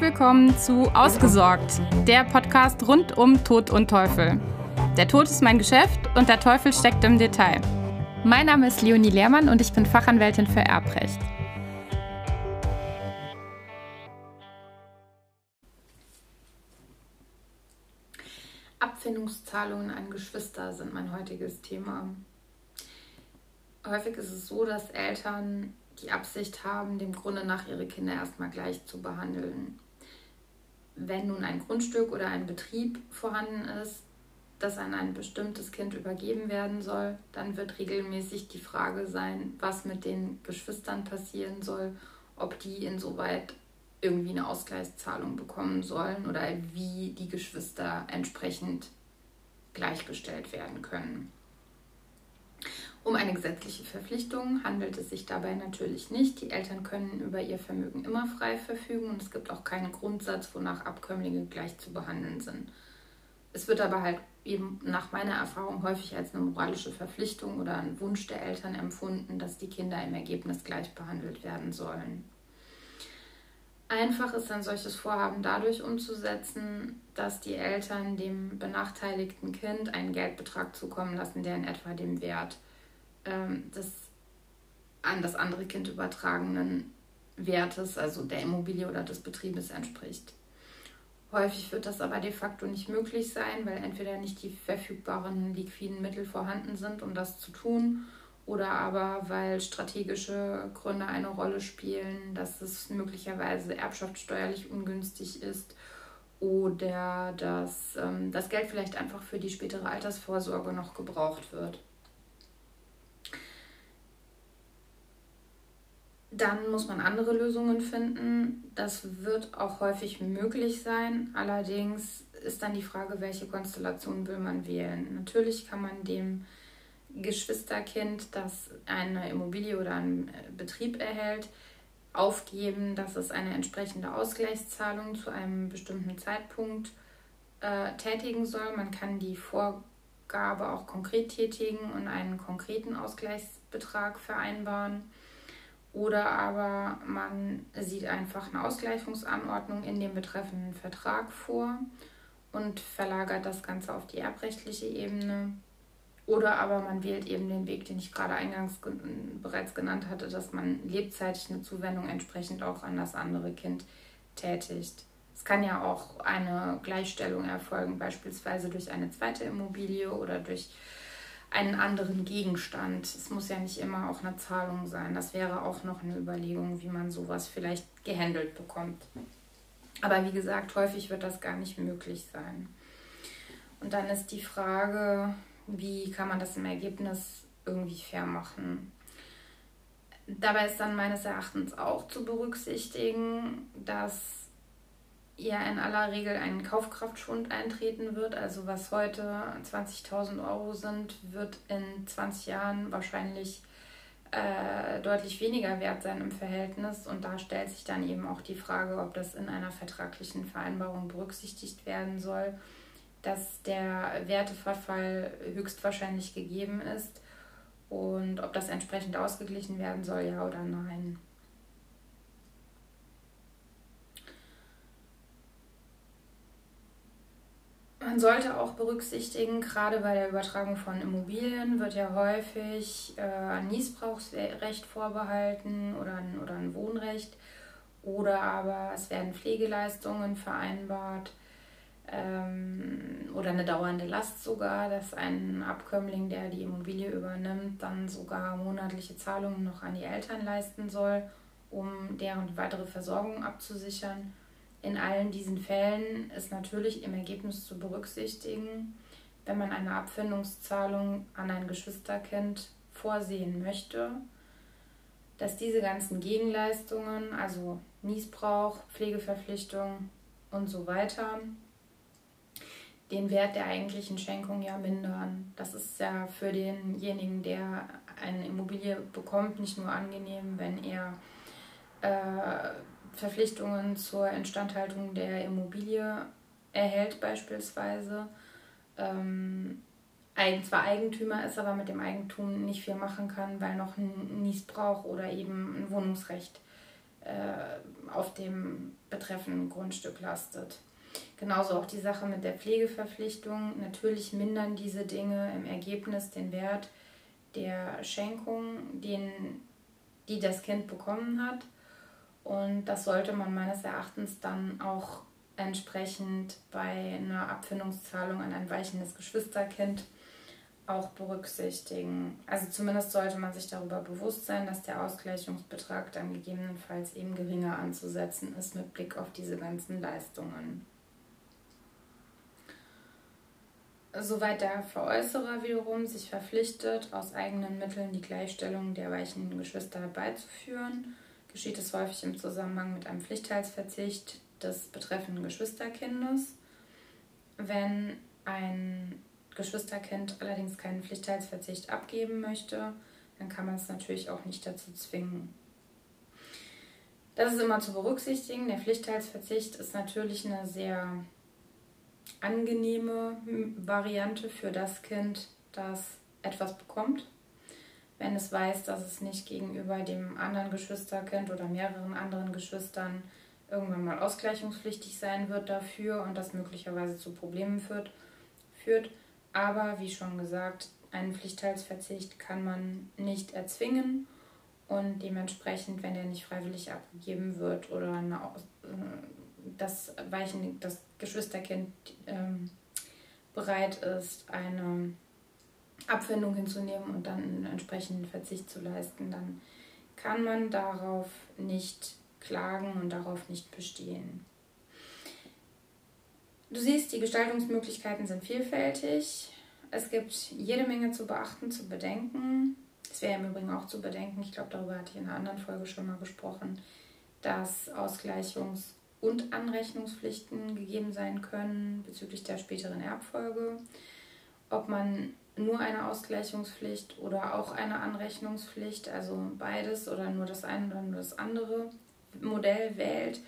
Willkommen zu Ausgesorgt, der Podcast rund um Tod und Teufel. Der Tod ist mein Geschäft und der Teufel steckt im Detail. Mein Name ist Leonie Lehrmann und ich bin Fachanwältin für Erbrecht. Abfindungszahlungen an Geschwister sind mein heutiges Thema. Häufig ist es so, dass Eltern die Absicht haben, dem Grunde nach ihre Kinder erstmal gleich zu behandeln. Wenn nun ein Grundstück oder ein Betrieb vorhanden ist, das an ein bestimmtes Kind übergeben werden soll, dann wird regelmäßig die Frage sein, was mit den Geschwistern passieren soll, ob die insoweit irgendwie eine Ausgleichszahlung bekommen sollen oder wie die Geschwister entsprechend gleichgestellt werden können. Um eine gesetzliche Verpflichtung handelt es sich dabei natürlich nicht. Die Eltern können über ihr Vermögen immer frei verfügen und es gibt auch keinen Grundsatz, wonach Abkömmlinge gleich zu behandeln sind. Es wird aber halt eben nach meiner Erfahrung häufig als eine moralische Verpflichtung oder ein Wunsch der Eltern empfunden, dass die Kinder im Ergebnis gleich behandelt werden sollen. Einfach ist ein solches Vorhaben dadurch umzusetzen, dass die Eltern dem benachteiligten Kind einen Geldbetrag zukommen lassen, der in etwa dem Wert ähm, des an das andere Kind übertragenen Wertes, also der Immobilie oder des Betriebes entspricht. Häufig wird das aber de facto nicht möglich sein, weil entweder nicht die verfügbaren liquiden Mittel vorhanden sind, um das zu tun, oder aber weil strategische Gründe eine Rolle spielen, dass es möglicherweise erbschaftssteuerlich ungünstig ist oder dass ähm, das Geld vielleicht einfach für die spätere Altersvorsorge noch gebraucht wird. Dann muss man andere Lösungen finden. Das wird auch häufig möglich sein. Allerdings ist dann die Frage, welche Konstellation will man wählen. Natürlich kann man dem Geschwisterkind, das eine Immobilie oder einen äh, Betrieb erhält, aufgeben, dass es eine entsprechende Ausgleichszahlung zu einem bestimmten Zeitpunkt äh, tätigen soll. Man kann die Vorgabe auch konkret tätigen und einen konkreten Ausgleichsbetrag vereinbaren. Oder aber man sieht einfach eine Ausgleichungsanordnung in dem betreffenden Vertrag vor und verlagert das Ganze auf die erbrechtliche Ebene. Oder aber man wählt eben den Weg, den ich gerade eingangs bereits genannt hatte, dass man lebzeitig eine Zuwendung entsprechend auch an das andere Kind tätigt. Es kann ja auch eine Gleichstellung erfolgen, beispielsweise durch eine zweite Immobilie oder durch einen anderen Gegenstand. Es muss ja nicht immer auch eine Zahlung sein. Das wäre auch noch eine Überlegung, wie man sowas vielleicht gehandelt bekommt. Aber wie gesagt, häufig wird das gar nicht möglich sein. Und dann ist die Frage, wie kann man das im Ergebnis irgendwie fair machen? Dabei ist dann meines Erachtens auch zu berücksichtigen, dass ja in aller Regel ein Kaufkraftschwund eintreten wird. Also was heute 20.000 Euro sind, wird in 20 Jahren wahrscheinlich äh, deutlich weniger wert sein im Verhältnis. Und da stellt sich dann eben auch die Frage, ob das in einer vertraglichen Vereinbarung berücksichtigt werden soll, dass der Werteverfall höchstwahrscheinlich gegeben ist und ob das entsprechend ausgeglichen werden soll, ja oder nein. Man sollte auch berücksichtigen, gerade bei der Übertragung von Immobilien wird ja häufig äh, ein Niesbrauchsrecht vorbehalten oder ein, oder ein Wohnrecht oder aber es werden Pflegeleistungen vereinbart ähm, oder eine dauernde Last sogar, dass ein Abkömmling, der die Immobilie übernimmt, dann sogar monatliche Zahlungen noch an die Eltern leisten soll, um deren weitere Versorgung abzusichern. In allen diesen Fällen ist natürlich im Ergebnis zu berücksichtigen, wenn man eine Abfindungszahlung an ein Geschwisterkind vorsehen möchte, dass diese ganzen Gegenleistungen, also Niesbrauch, Pflegeverpflichtung und so weiter, den Wert der eigentlichen Schenkung ja mindern. Das ist ja für denjenigen, der eine Immobilie bekommt, nicht nur angenehm, wenn er äh, Verpflichtungen zur Instandhaltung der Immobilie erhält beispielsweise. Ähm, zwar Eigentümer ist, aber mit dem Eigentum nicht viel machen kann, weil noch ein Niesbrauch oder eben ein Wohnungsrecht äh, auf dem betreffenden Grundstück lastet. Genauso auch die Sache mit der Pflegeverpflichtung. Natürlich mindern diese Dinge im Ergebnis den Wert der Schenkung, den, die das Kind bekommen hat. Und das sollte man meines Erachtens dann auch entsprechend bei einer Abfindungszahlung an ein weichendes Geschwisterkind auch berücksichtigen. Also zumindest sollte man sich darüber bewusst sein, dass der Ausgleichungsbetrag dann gegebenenfalls eben geringer anzusetzen ist mit Blick auf diese ganzen Leistungen. Soweit der Veräußerer wiederum sich verpflichtet, aus eigenen Mitteln die Gleichstellung der weichen Geschwister herbeizuführen, geschieht es häufig im Zusammenhang mit einem Pflichtteilsverzicht des betreffenden Geschwisterkindes. Wenn ein Geschwisterkind allerdings keinen Pflichtteilsverzicht abgeben möchte, dann kann man es natürlich auch nicht dazu zwingen. Das ist immer zu berücksichtigen. Der Pflichtteilsverzicht ist natürlich eine sehr angenehme Variante für das Kind, das etwas bekommt. Wenn es weiß, dass es nicht gegenüber dem anderen Geschwisterkind oder mehreren anderen Geschwistern irgendwann mal ausgleichungspflichtig sein wird dafür und das möglicherweise zu Problemen führt. führt. Aber wie schon gesagt, einen Pflichtteilsverzicht kann man nicht erzwingen und dementsprechend, wenn der nicht freiwillig abgegeben wird oder eine, äh, das, Weichen, das Geschwisterkind ähm, bereit ist, eine Abfindung hinzunehmen und dann einen entsprechenden Verzicht zu leisten, dann kann man darauf nicht klagen und darauf nicht bestehen. Du siehst, die Gestaltungsmöglichkeiten sind vielfältig. Es gibt jede Menge zu beachten, zu bedenken. Es wäre im Übrigen auch zu bedenken, ich glaube, darüber hatte ich in einer anderen Folge schon mal gesprochen, dass Ausgleichungs- und Anrechnungspflichten gegeben sein können bezüglich der späteren Erbfolge. Ob man nur eine Ausgleichungspflicht oder auch eine Anrechnungspflicht, also beides oder nur das eine oder nur das andere Modell wählt,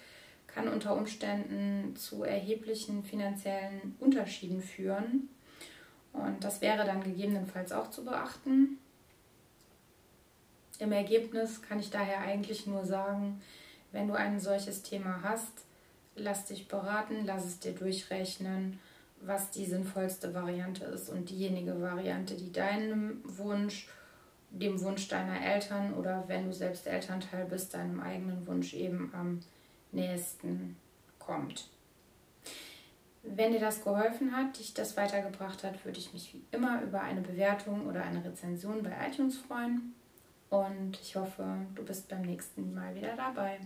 kann unter Umständen zu erheblichen finanziellen Unterschieden führen. Und das wäre dann gegebenenfalls auch zu beachten. Im Ergebnis kann ich daher eigentlich nur sagen, wenn du ein solches Thema hast, lass dich beraten, lass es dir durchrechnen, was die sinnvollste Variante ist und diejenige Variante, die deinem Wunsch, dem Wunsch deiner Eltern oder wenn du selbst Elternteil bist, deinem eigenen Wunsch eben am nächsten kommt. Wenn dir das geholfen hat, dich das weitergebracht hat, würde ich mich wie immer über eine Bewertung oder eine Rezension bei iTunes freuen. Und ich hoffe, du bist beim nächsten Mal wieder dabei.